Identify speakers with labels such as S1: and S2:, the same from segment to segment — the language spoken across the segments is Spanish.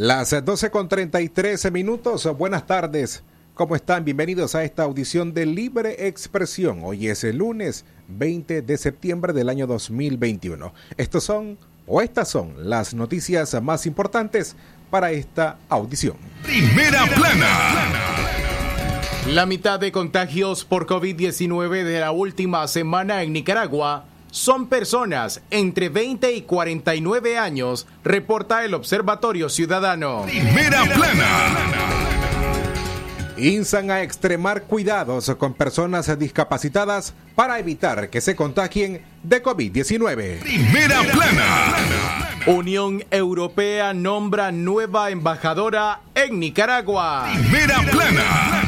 S1: Las 12 con 33 minutos. Buenas tardes. ¿Cómo están? Bienvenidos a esta audición de Libre Expresión. Hoy es el lunes 20 de septiembre del año 2021. Estos son, o estas son, las noticias más importantes para esta audición.
S2: Primera plana.
S3: La mitad de contagios por COVID-19 de la última semana en Nicaragua son personas entre 20 y 49 años, reporta el Observatorio Ciudadano.
S2: Primera plana.
S1: Insan a extremar cuidados con personas discapacitadas para evitar que se contagien de COVID-19.
S2: Primera plana.
S3: Unión Europea nombra nueva embajadora en Nicaragua.
S2: Primera plana.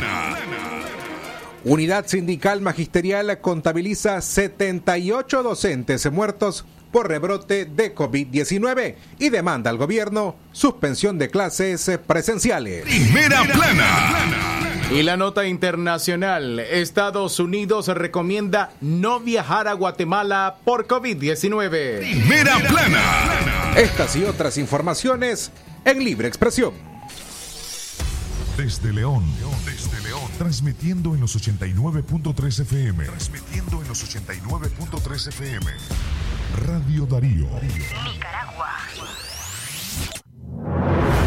S1: Unidad Sindical Magisterial contabiliza 78 docentes muertos por rebrote de COVID-19 y demanda al gobierno suspensión de clases presenciales.
S2: Primera plana.
S3: Y la nota internacional, Estados Unidos recomienda no viajar a Guatemala por COVID-19.
S2: Primera plana.
S1: Estas y otras informaciones en libre expresión.
S2: Desde León, desde transmitiendo en los 89.3 FM. Transmitiendo en los 89.3 FM. Radio Darío. Nicaragua.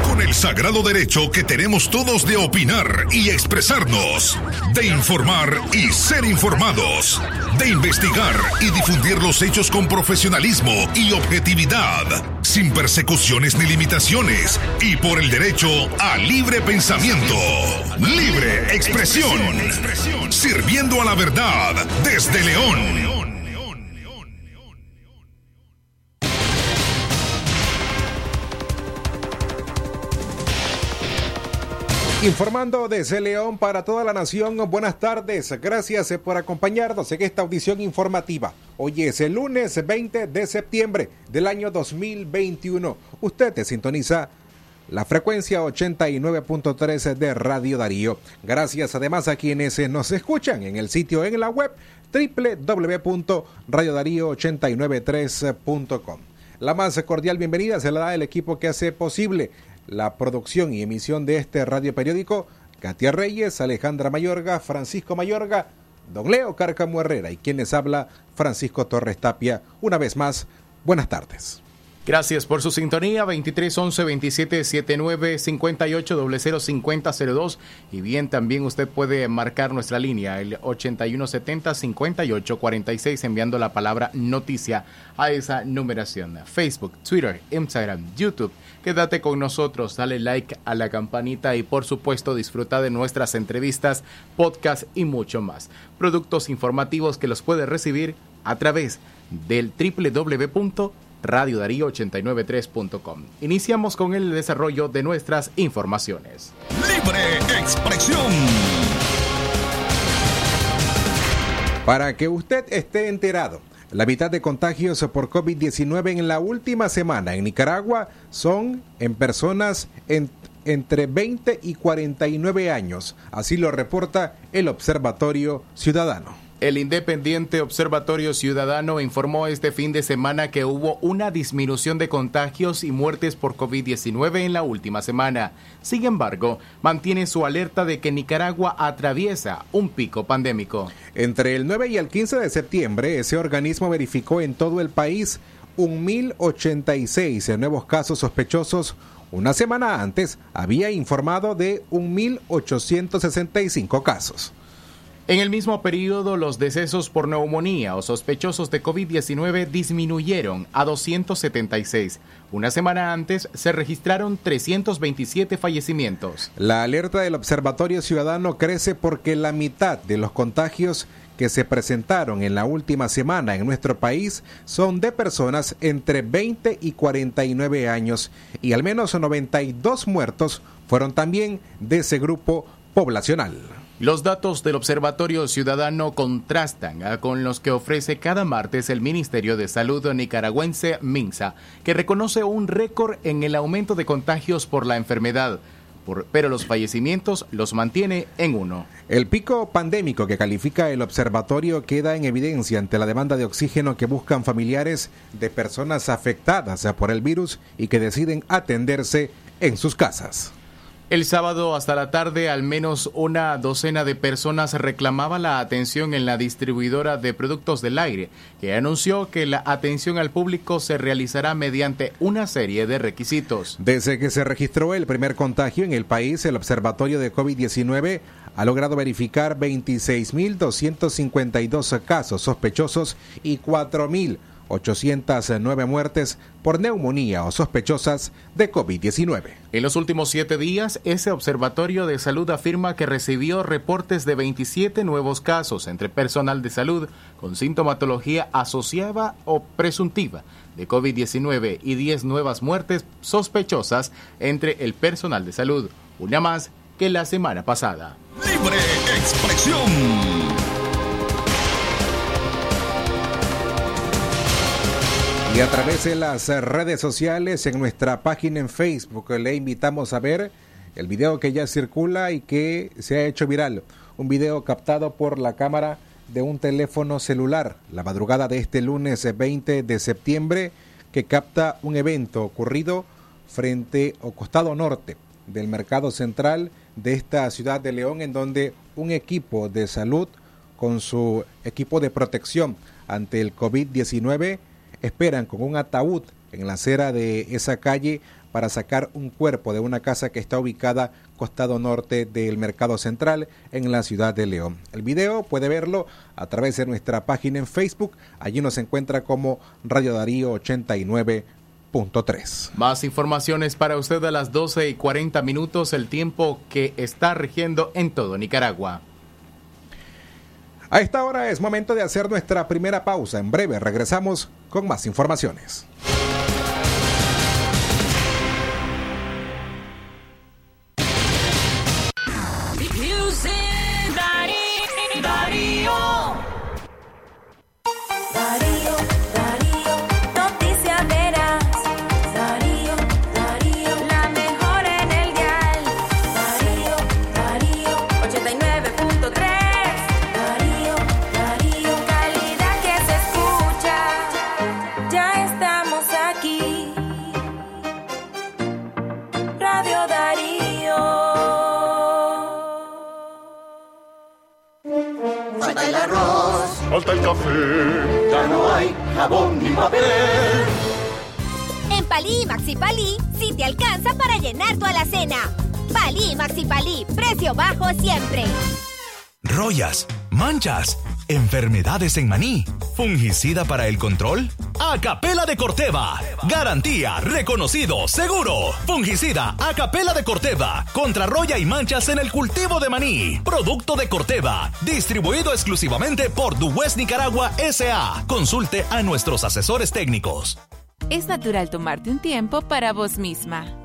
S2: Con el sagrado derecho que tenemos todos de opinar y expresarnos, de informar y ser informados, de investigar y difundir los hechos con profesionalismo y objetividad, sin persecuciones ni limitaciones, y por el derecho a libre pensamiento, libre expresión, sirviendo a la verdad desde León.
S1: Informando desde León para toda la nación, buenas tardes, gracias por acompañarnos en esta audición informativa. Hoy es el lunes 20 de septiembre del año 2021. Usted te sintoniza la frecuencia 89.3 de Radio Darío. Gracias además a quienes nos escuchan en el sitio en la web www.radiodarío893.com. La más cordial bienvenida se la da el equipo que hace posible la producción y emisión de este radio periódico, Katia Reyes, Alejandra Mayorga, Francisco Mayorga, don Leo Cárcamo Herrera y quien les habla, Francisco Torres Tapia. Una vez más, buenas tardes.
S3: Gracias por su sintonía, 23 11 27 79 58 00 50 02. Y bien, también usted puede marcar nuestra línea, el 81 70 58 46, enviando la palabra noticia a esa numeración. Facebook, Twitter, Instagram, YouTube. Quédate con nosotros, dale like a la campanita y por supuesto disfruta de nuestras entrevistas, podcast y mucho más. Productos informativos que los puede recibir a través del www radiodarío893.com. Iniciamos con el desarrollo de nuestras informaciones.
S2: Libre expresión.
S1: Para que usted esté enterado, la mitad de contagios por COVID-19 en la última semana en Nicaragua son en personas entre 20 y 49 años. Así lo reporta el Observatorio Ciudadano.
S3: El Independiente Observatorio Ciudadano informó este fin de semana que hubo una disminución de contagios y muertes por COVID-19 en la última semana. Sin embargo, mantiene su alerta de que Nicaragua atraviesa un pico pandémico.
S1: Entre el 9 y el 15 de septiembre, ese organismo verificó en todo el país 1.086 nuevos casos sospechosos. Una semana antes había informado de 1.865 casos.
S3: En el mismo periodo, los decesos por neumonía o sospechosos de COVID-19 disminuyeron a 276. Una semana antes se registraron 327 fallecimientos.
S1: La alerta del Observatorio Ciudadano crece porque la mitad de los contagios que se presentaron en la última semana en nuestro país son de personas entre 20 y 49 años y al menos 92 muertos fueron también de ese grupo poblacional.
S3: Los datos del Observatorio Ciudadano contrastan ah, con los que ofrece cada martes el Ministerio de Salud nicaragüense MINSA, que reconoce un récord en el aumento de contagios por la enfermedad. pero los fallecimientos los mantiene en uno.
S1: El pico pandémico que califica el observatorio queda en evidencia ante la demanda de oxígeno que buscan familiares de personas afectadas por el virus y que deciden atenderse en sus casas.
S3: El sábado hasta la tarde al menos una docena de personas reclamaba la atención en la distribuidora de productos del aire, que anunció que la atención al público se realizará mediante una serie de requisitos.
S1: Desde que se registró el primer contagio en el país, el Observatorio de COVID-19 ha logrado verificar 26.252 casos sospechosos y 4.000 809 muertes por neumonía o sospechosas de COVID-19.
S3: En los últimos siete días, ese observatorio de salud afirma que recibió reportes de 27 nuevos casos entre personal de salud con sintomatología asociada o presuntiva de COVID-19 y 10 nuevas muertes sospechosas entre el personal de salud, una más que la semana pasada.
S2: Libre expresión.
S1: Y a través de las redes sociales, en nuestra página en Facebook, le invitamos a ver el video que ya circula y que se ha hecho viral. Un video captado por la cámara de un teléfono celular la madrugada de este lunes 20 de septiembre que capta un evento ocurrido frente o costado norte del mercado central de esta ciudad de León en donde un equipo de salud con su equipo de protección ante el COVID-19 esperan con un ataúd en la acera de esa calle para sacar un cuerpo de una casa que está ubicada costado norte del Mercado Central en la ciudad de León. El video puede verlo a través de nuestra página en Facebook. Allí nos encuentra como Radio Darío 89.3.
S3: Más informaciones para usted a las 12 y 40 minutos, el tiempo que está rigiendo en todo Nicaragua.
S1: A esta hora es momento de hacer nuestra primera pausa. En breve regresamos con más informaciones.
S4: Precio bajo siempre.
S5: Rollas, manchas, enfermedades en maní, fungicida para el control. Acapela de Corteva. Garantía, reconocido, seguro. Fungicida Acapela de Corteva. Contra roya y manchas en el cultivo de maní. Producto de Corteva. Distribuido exclusivamente por Duwest Nicaragua SA. Consulte a nuestros asesores técnicos.
S6: Es natural tomarte un tiempo para vos misma.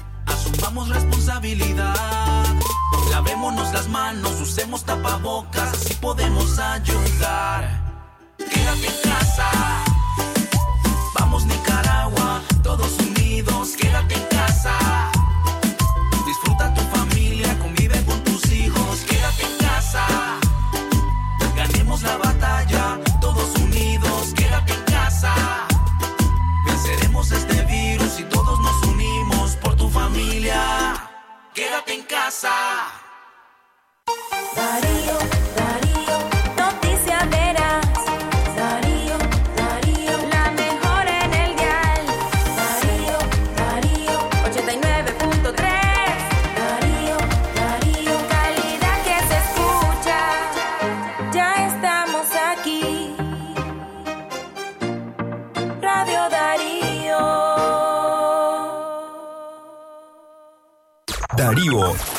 S7: asumamos responsabilidad. Lavémonos las manos, usemos tapabocas, así podemos ayudar.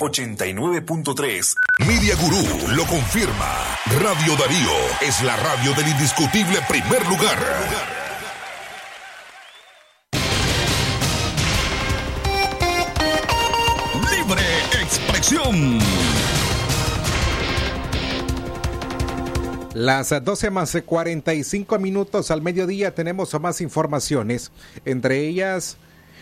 S8: 89.3.
S2: Media Gurú lo confirma. Radio Darío es la radio del indiscutible primer lugar. Libre expresión.
S1: Las 12 más 45 minutos al mediodía tenemos más informaciones. Entre ellas,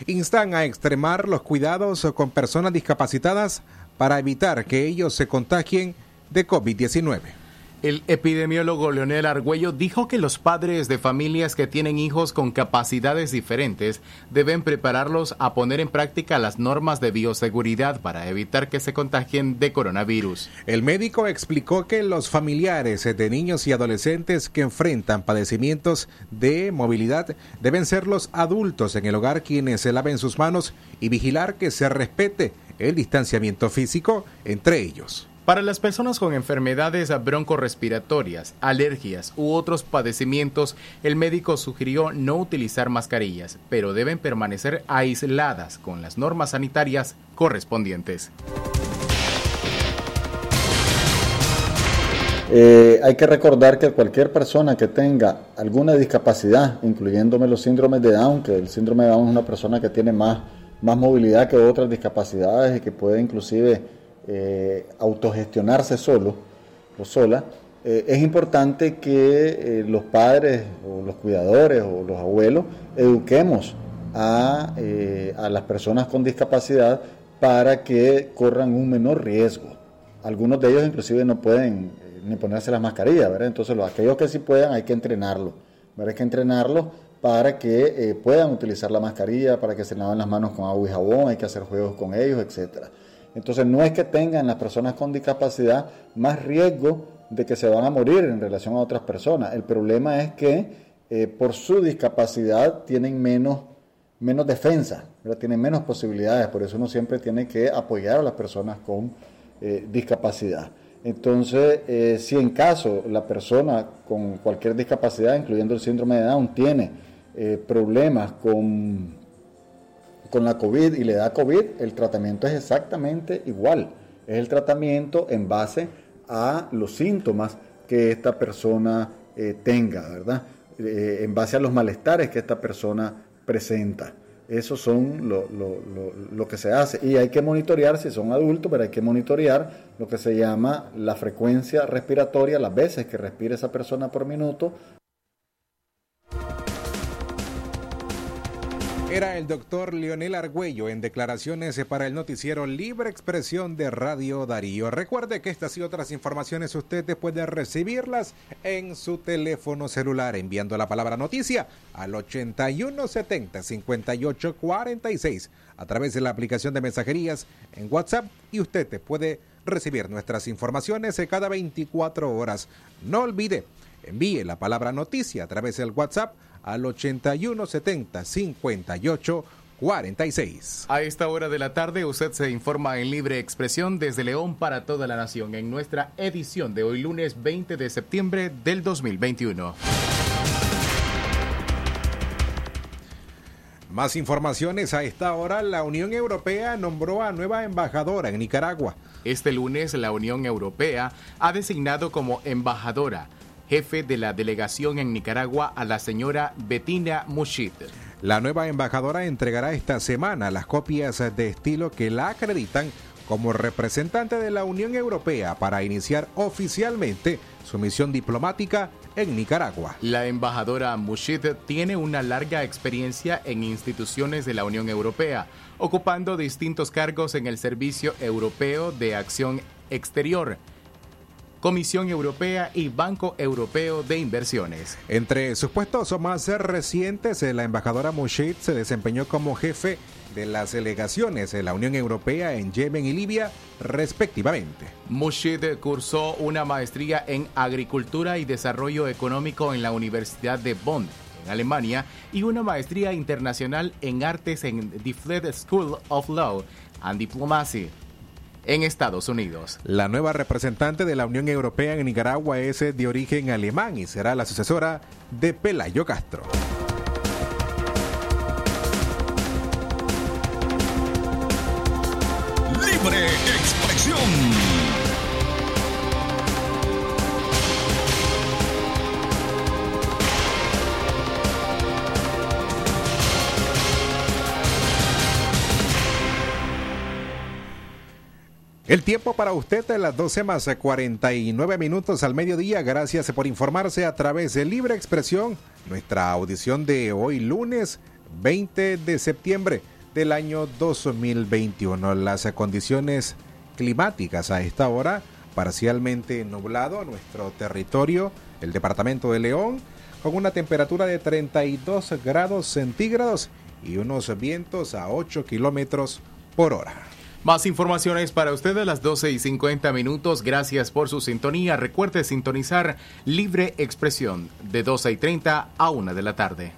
S1: instan a extremar los cuidados con personas discapacitadas para evitar que ellos se contagien de COVID-19.
S3: El epidemiólogo Leonel Argüello dijo que los padres de familias que tienen hijos con capacidades diferentes deben prepararlos a poner en práctica las normas de bioseguridad para evitar que se contagien de coronavirus.
S1: El médico explicó que los familiares de niños y adolescentes que enfrentan padecimientos de movilidad deben ser los adultos en el hogar quienes se laven sus manos y vigilar que se respete el distanciamiento físico entre ellos.
S3: Para las personas con enfermedades broncorespiratorias, alergias u otros padecimientos, el médico sugirió no utilizar mascarillas, pero deben permanecer aisladas con las normas sanitarias correspondientes.
S9: Eh, hay que recordar que cualquier persona que tenga alguna discapacidad, incluyéndome los síndromes de Down, que el síndrome de Down es una persona que tiene más, más movilidad que otras discapacidades y que puede inclusive eh, autogestionarse solo o sola, eh, es importante que eh, los padres o los cuidadores o los abuelos eduquemos a, las personas con discapacidad para que corran un menor riesgo. Algunos de ellos inclusive no pueden ni ponerse las mascarillas. Entonces los, aquellos que sí puedan hay que entrenarlos. Hay que entrenarlos para que puedan utilizar la mascarilla, para que se laven las manos con agua y jabón, hay que hacer juegos con ellos, etcétera. Entonces no es que tengan las personas con discapacidad más riesgo de que se van a morir en relación a otras personas. El problema es que eh, por su discapacidad tienen menos, menos defensa, tienen menos posibilidades, por eso uno siempre tiene que apoyar a las personas con eh, discapacidad. Entonces, eh, si en caso la persona con cualquier discapacidad, incluyendo el síndrome de Down, tiene problemas con con la COVID y le da COVID, el tratamiento es exactamente igual. Es el tratamiento en base a los síntomas que esta persona eh, tenga, ¿verdad? Eh, en base a los malestares que esta persona presenta. Eso son lo, lo, lo, lo, que se hace. Y hay que monitorear, si son adultos, pero hay que monitorear lo que se llama la frecuencia respiratoria, las veces que respira esa persona por minuto,
S1: Era el doctor Leonel Argüello en declaraciones para el noticiero Libre Expresión de Radio Darío. Recuerde que estas y otras informaciones usted puede recibirlas en su teléfono celular enviando la palabra noticia al 8170-5846 a través de la aplicación de mensajerías en WhatsApp y usted puede recibir nuestras informaciones cada 24 horas. No olvide, envíe la palabra noticia a través del WhatsApp al 8170 58 46.
S3: A esta hora de la tarde usted se informa en libre expresión desde León para toda la nación en nuestra edición de hoy lunes 20 de septiembre del 2021.
S1: Más informaciones a esta hora. La Unión Europea nombró a nueva embajadora en Nicaragua.
S3: Este lunes la Unión Europea ha designado como embajadora jefe de la delegación en Nicaragua a la señora Bettina Mushid.
S1: La nueva embajadora entregará esta semana las copias de estilo que la acreditan como representante de la Unión Europea para iniciar oficialmente su misión diplomática en Nicaragua.
S3: La embajadora Mushid tiene una larga experiencia en instituciones de la Unión Europea, ocupando distintos cargos en el Servicio Europeo de Acción Exterior, Comisión Europea y Banco Europeo de Inversiones.
S1: Entre sus puestos más recientes, la embajadora Mushid se desempeñó como jefe de las delegaciones de la Unión Europea en Yemen y Libia, respectivamente.
S3: Mushid cursó una maestría en Agricultura y Desarrollo Económico en la Universidad de Bonn, en Alemania, y una maestría internacional en Artes en the Fleet School of Law and Diplomacy en Estados Unidos.
S1: La nueva representante de la Unión Europea en Nicaragua es de origen alemán y será la sucesora de Pelayo Castro. El tiempo para usted a las 12 más 49 minutos al mediodía. Gracias por informarse a través de Libre Expresión. Nuestra audición de hoy lunes 20 de septiembre del año 2021. Las condiciones climáticas a esta hora, parcialmente nublado nuestro territorio, el departamento de León, con una temperatura de 32 grados centígrados y unos vientos a 8 kilómetros por hora.
S3: Más informaciones para usted a las 12 y 50 minutos. Gracias por su sintonía. Recuerde sintonizar Libre Expresión de 12 y 30 a 1 de la tarde.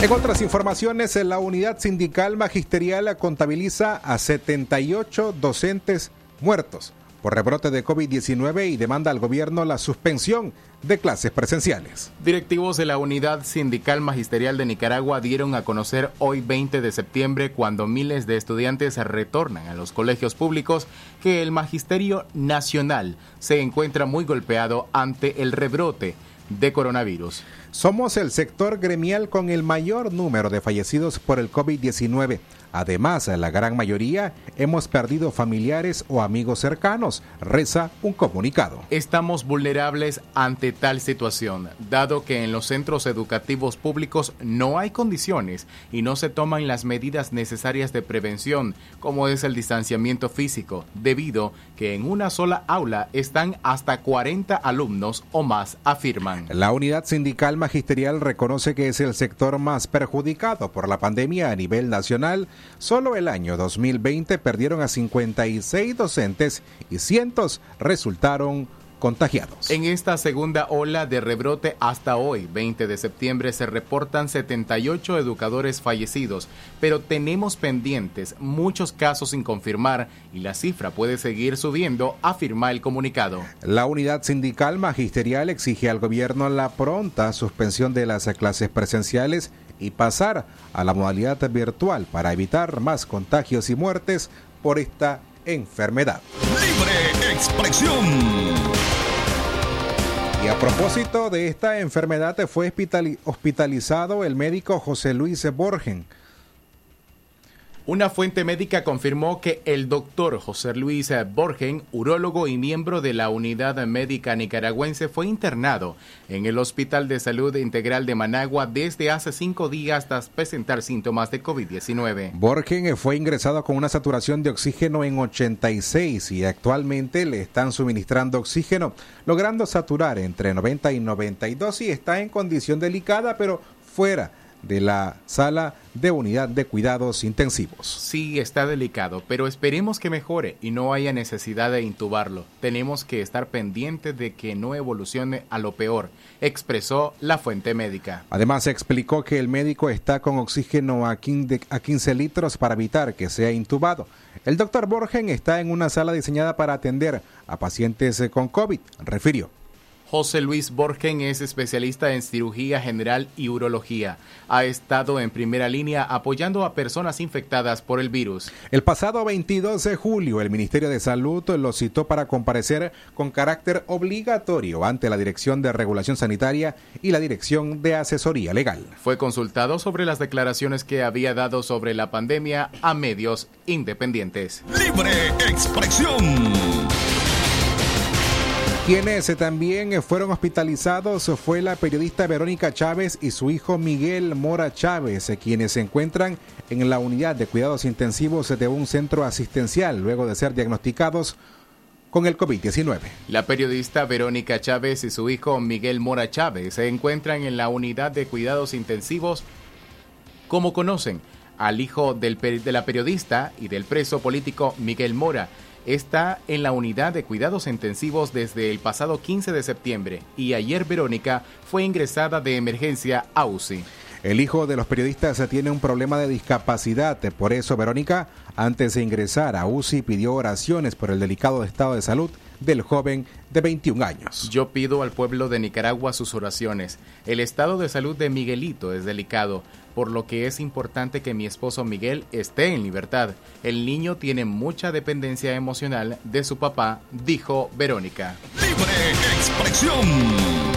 S1: En otras informaciones, la unidad sindical magisterial contabiliza a 78 docentes muertos por rebrote de COVID-19 y demanda al gobierno la suspensión de clases presenciales.
S3: Directivos de la Unidad Sindical Magisterial de Nicaragua dieron a conocer hoy 20 de septiembre, cuando miles de estudiantes retornan a los colegios públicos, que el Magisterio Nacional se encuentra muy golpeado ante el rebrote de coronavirus.
S1: Somos el sector gremial con el mayor número de fallecidos por el COVID-19. Además, la gran mayoría hemos perdido familiares o amigos cercanos, reza un comunicado.
S3: Estamos vulnerables ante tal situación, dado que en los centros educativos públicos no hay condiciones y no se toman las medidas necesarias de prevención, como es el distanciamiento físico, debido que en una sola aula están hasta 40 alumnos o más, afirman.
S1: La unidad sindical magisterial reconoce que es el sector más perjudicado por la pandemia a nivel nacional. Solo el año 2020 perdieron a 56 docentes y cientos resultaron contagiados.
S3: En esta segunda ola de rebrote hasta hoy, 20 de septiembre, se reportan 78 educadores fallecidos, pero tenemos pendientes muchos casos sin confirmar y la cifra puede seguir subiendo, afirma el comunicado.
S1: La unidad sindical magisterial exige al gobierno la pronta suspensión de las clases presenciales y pasar a la modalidad virtual para evitar más contagios y muertes por esta enfermedad.
S2: Libre expresión.
S1: Y a propósito de esta enfermedad fue hospitali- hospitalizado el médico José Luis Borgen.
S3: Una fuente médica confirmó que el doctor José Luis Borgen, urólogo y miembro de la unidad médica nicaragüense, fue internado en el Hospital de Salud Integral de Managua desde hace cinco días tras presentar síntomas de COVID-19.
S1: Borgen fue ingresado con una saturación de oxígeno en 86 y actualmente le están suministrando oxígeno, logrando saturar entre 90 y 92 y está en condición delicada, pero fuera de la sala de unidad de cuidados intensivos.
S3: Sí, está delicado, pero esperemos que mejore y no haya necesidad de intubarlo. Tenemos que estar pendientes de que no evolucione a lo peor, expresó la fuente médica.
S1: Además, explicó que el médico está con oxígeno a 15, a 15 litros para evitar que sea intubado. El doctor Borgen está en una sala diseñada para atender a pacientes con COVID, refirió.
S3: José Luis Borgen es especialista en cirugía general y urología. Ha estado en primera línea apoyando a personas infectadas por el virus.
S1: El pasado 22 de julio, el Ministerio de Salud lo citó para comparecer con carácter obligatorio ante la Dirección de Regulación Sanitaria y la Dirección de Asesoría Legal.
S3: Fue consultado sobre las declaraciones que había dado sobre la pandemia a medios independientes.
S2: Libre expresión.
S1: Quienes también fueron hospitalizados fue la periodista Verónica Chávez y su hijo Miguel Mora Chávez, quienes se encuentran en la unidad de cuidados intensivos de un centro asistencial luego de ser diagnosticados con el COVID-19.
S3: La periodista Verónica Chávez y su hijo Miguel Mora Chávez se encuentran en la unidad de cuidados intensivos. Como conocen al hijo de la periodista y del preso político Miguel Mora, está en la unidad de cuidados intensivos desde el pasado 15 de septiembre y ayer Verónica fue ingresada de emergencia a UCI.
S1: El hijo de los periodistas tiene un problema de discapacidad, por eso Verónica, antes de ingresar a UCI, pidió oraciones por el delicado estado de salud del joven de 21 años.
S3: Yo pido al pueblo de Nicaragua sus oraciones. El estado de salud de Miguelito es delicado, por lo que es importante que mi esposo Miguel esté en libertad. El niño tiene mucha dependencia emocional de su papá, dijo Verónica.
S2: Libre expresión.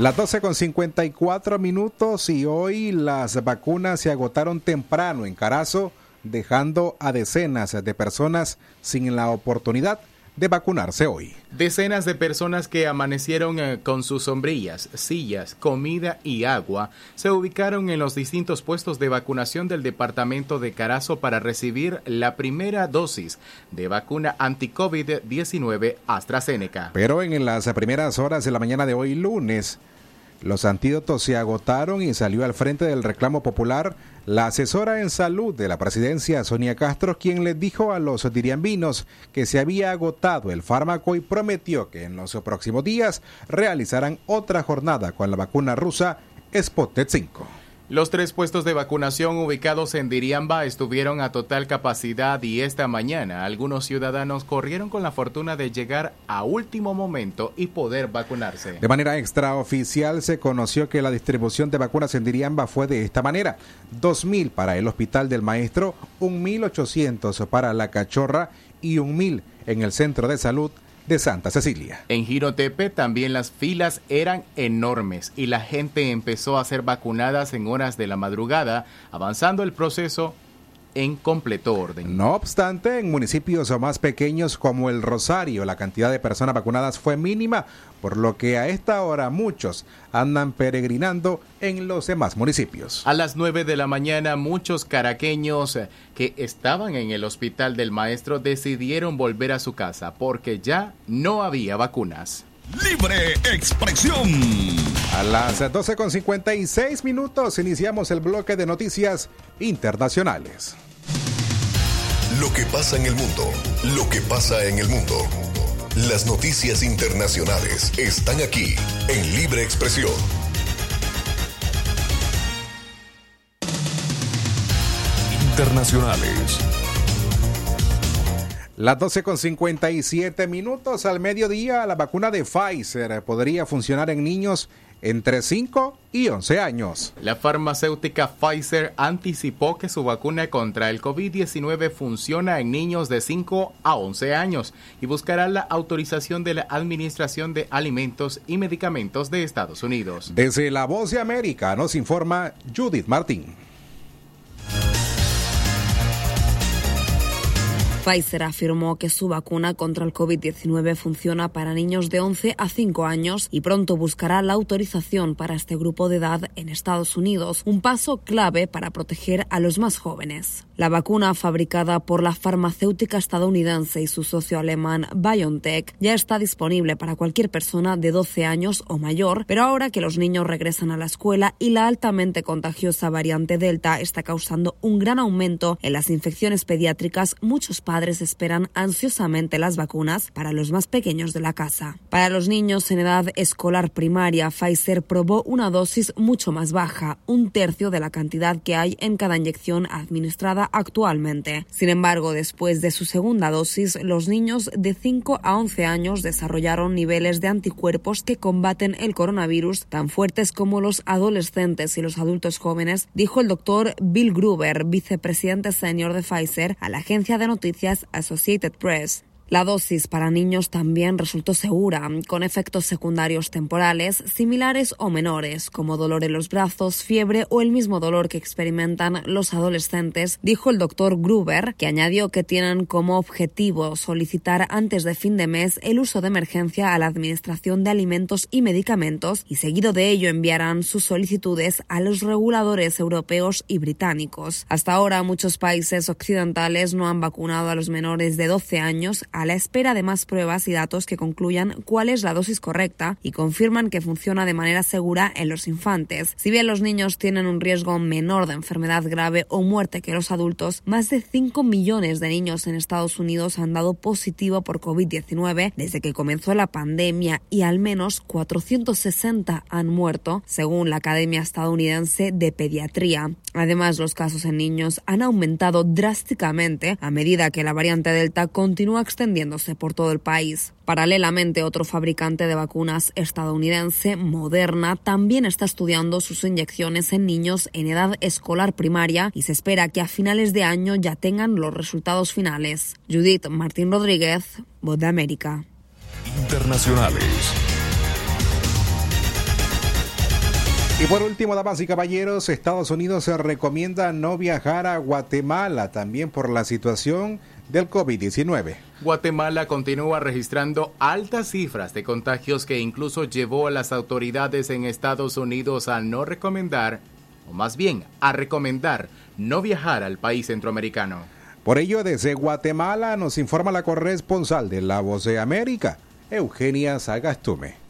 S1: Las 12 con 54 minutos y hoy las vacunas se agotaron temprano en Carazo, dejando a decenas de personas sin la oportunidad de vacunarse hoy.
S3: Decenas de personas que amanecieron eh, con sus sombrillas, sillas, comida y agua se ubicaron en los distintos puestos de vacunación del departamento de Carazo para recibir la primera dosis de vacuna anti-COVID-19 AstraZeneca.
S1: Pero en las primeras horas de la mañana de hoy lunes, los antídotos se agotaron y salió al frente del reclamo popular la asesora en salud de la presidencia, Sonia Castro, quien les dijo a los diriambinos que se había agotado el fármaco y prometió que en los próximos días realizarán otra jornada con la vacuna rusa Sputnik 5.
S3: Los tres puestos de vacunación ubicados en Diriamba estuvieron a total capacidad y esta mañana algunos ciudadanos corrieron con la fortuna de llegar a último momento y poder vacunarse.
S1: De manera extraoficial se conoció que la distribución de vacunas en Diriamba fue de esta manera. 2.000 para el Hospital del Maestro, 1.800 para La Cachorra y 1.000 en el Centro de Salud de Santa Cecilia.
S3: En Girotepe también las filas eran enormes y la gente empezó a ser vacunadas en horas de la madrugada, avanzando el proceso en completo orden.
S1: No obstante, en municipios más pequeños como el Rosario, la cantidad de personas vacunadas fue mínima, por lo que a esta hora muchos andan peregrinando en los demás municipios.
S3: A las 9 de la mañana, muchos caraqueños que estaban en el hospital del maestro decidieron volver a su casa porque ya no había vacunas.
S2: Libre expresión.
S1: A las 12.56 minutos iniciamos el bloque de noticias internacionales.
S10: Lo que pasa en el mundo, lo que pasa en el mundo. Las noticias internacionales están aquí en Libre Expresión. Internacionales.
S1: Las 12 con 57 minutos al mediodía, la vacuna de Pfizer podría funcionar en niños entre 5 y 11 años.
S3: La farmacéutica Pfizer anticipó que su vacuna contra el COVID-19 funciona en niños de 5 a 11 años y buscará la autorización de la Administración de Alimentos y Medicamentos de Estados Unidos.
S1: Desde La Voz de América nos informa Judith Martín.
S11: Pfizer afirmó que su vacuna contra el COVID-19 funciona para niños de 11 a 5 años y pronto buscará la autorización para este grupo de edad en Estados Unidos, un paso clave para proteger a los más jóvenes. La vacuna fabricada por la farmacéutica estadounidense y su socio alemán BioNTech ya está disponible para cualquier persona de 12 años o mayor, pero ahora que los niños regresan a la escuela y la altamente contagiosa variante Delta está causando un gran aumento en las infecciones pediátricas, muchos esperan ansiosamente las vacunas para los más pequeños de la casa. Para los niños en edad escolar primaria, Pfizer probó una dosis mucho más baja, un tercio de la cantidad que hay en cada inyección administrada actualmente. Sin embargo, después de su segunda dosis, los niños de 5 a 11 años desarrollaron niveles de anticuerpos que combaten el coronavirus tan fuertes como los adolescentes y los adultos jóvenes, dijo el doctor Bill Gruber, vicepresidente senior de Pfizer, a la agencia de noticias Associated Press. La dosis para niños también resultó segura, con efectos secundarios temporales similares o menores, como dolor en los brazos, fiebre o el mismo dolor que experimentan los adolescentes, dijo el doctor Gruber, que añadió que tienen como objetivo solicitar antes de fin de mes el uso de emergencia a la Administración de Alimentos y Medicamentos y seguido de ello enviarán sus solicitudes a los reguladores europeos y británicos. Hasta ahora muchos países occidentales no han vacunado a los menores de 12 años la espera de más pruebas y datos que concluyan cuál es la dosis correcta y confirman que funciona de manera segura en los infantes. Si bien los niños tienen un riesgo menor de enfermedad grave o muerte que los adultos, más de 5 millones de niños en Estados Unidos han dado positivo por COVID-19 desde que comenzó la pandemia y al menos 460 han muerto, según la Academia Estadounidense de Pediatría. Además, los casos en niños han aumentado drásticamente a medida que la variante Delta continúa extendiéndose por todo el país. Paralelamente, otro fabricante de vacunas estadounidense, Moderna, también está estudiando sus inyecciones en niños en edad escolar primaria y se espera que a finales de año ya tengan los resultados finales. Judith Martín Rodríguez, Voz de América.
S10: Internacionales.
S1: Y por último, damas y caballeros, Estados Unidos se recomienda no viajar a Guatemala también por la situación del COVID-19.
S3: Guatemala continúa registrando altas cifras de contagios que incluso llevó a las autoridades en Estados Unidos a no recomendar, o más bien a recomendar, no viajar al país centroamericano.
S1: Por ello, desde Guatemala nos informa la corresponsal de La Voz de América, Eugenia Sagastume.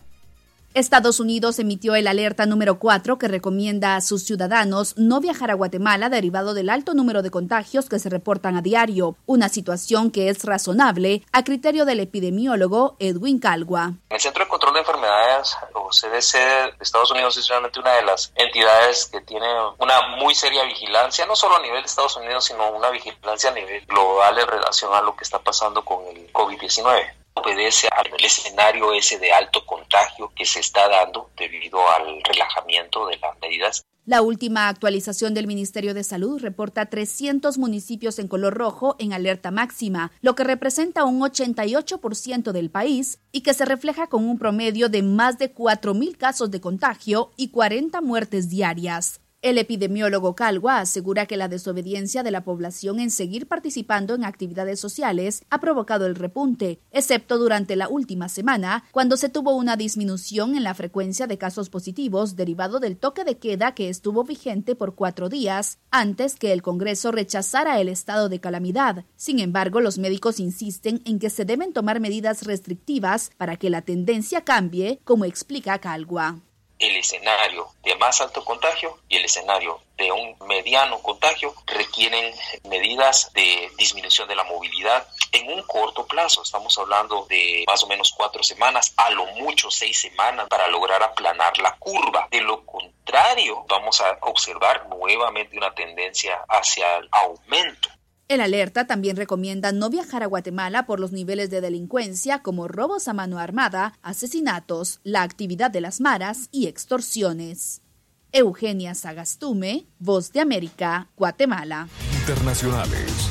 S12: Estados Unidos emitió el alerta número 4 que recomienda a sus ciudadanos no viajar a Guatemala derivado del alto número de contagios que se reportan a diario, una situación que es razonable a criterio del epidemiólogo Edwin Calgua.
S13: El Centro de Control de Enfermedades, o CDC de Estados Unidos, es realmente una de las entidades que tiene una muy seria vigilancia, no solo a nivel de Estados Unidos, sino una vigilancia a nivel global en relación a lo que está pasando con el COVID-19 obedece al escenario ese de alto contagio que se está dando debido al relajamiento de las medidas.
S12: La última actualización del Ministerio de Salud reporta 300 municipios en color rojo en alerta máxima, lo que representa un 88% del país y que se refleja con un promedio de más de 4.000 casos de contagio y 40 muertes diarias. El epidemiólogo Calgua asegura que la desobediencia de la población en seguir participando en actividades sociales ha provocado el repunte, excepto durante la última semana, cuando se tuvo una disminución en la frecuencia de casos positivos derivado del toque de queda que estuvo vigente por cuatro días antes que el Congreso rechazara el estado de calamidad. Sin embargo, los médicos insisten en que se deben tomar medidas restrictivas para que la tendencia cambie, como explica Calgua
S13: el escenario de más alto contagio y el escenario de un mediano contagio requieren medidas de disminución de la movilidad en un corto plazo. Estamos hablando de más o menos cuatro semanas, a lo mucho seis semanas para lograr aplanar la curva. De lo contrario, vamos a observar nuevamente una tendencia hacia el aumento
S12: el alerta también recomienda no viajar a Guatemala por los niveles de delincuencia como robos a mano armada, asesinatos, la actividad de las maras y extorsiones. Eugenia Sagastume, Voz de América, Guatemala.
S10: Internacionales.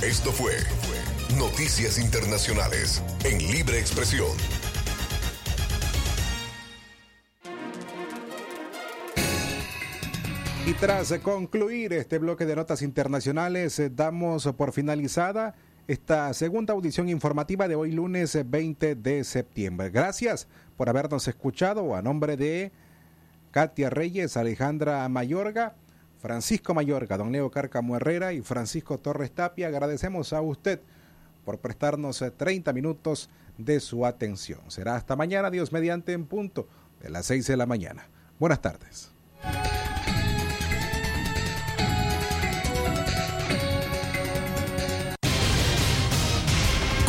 S10: Esto fue Noticias Internacionales en Libre Expresión.
S1: Y tras concluir este bloque de notas internacionales, eh, damos por finalizada esta segunda audición informativa de hoy lunes 20 de septiembre. Gracias por habernos escuchado a nombre de Katia Reyes, Alejandra Mayorga, Francisco Mayorga, don Leo Cárcamo Herrera y Francisco Torres Tapia. Agradecemos a usted por prestarnos 30 minutos de su atención. Será hasta mañana, Dios mediante, en punto de las 6 de la mañana. Buenas tardes.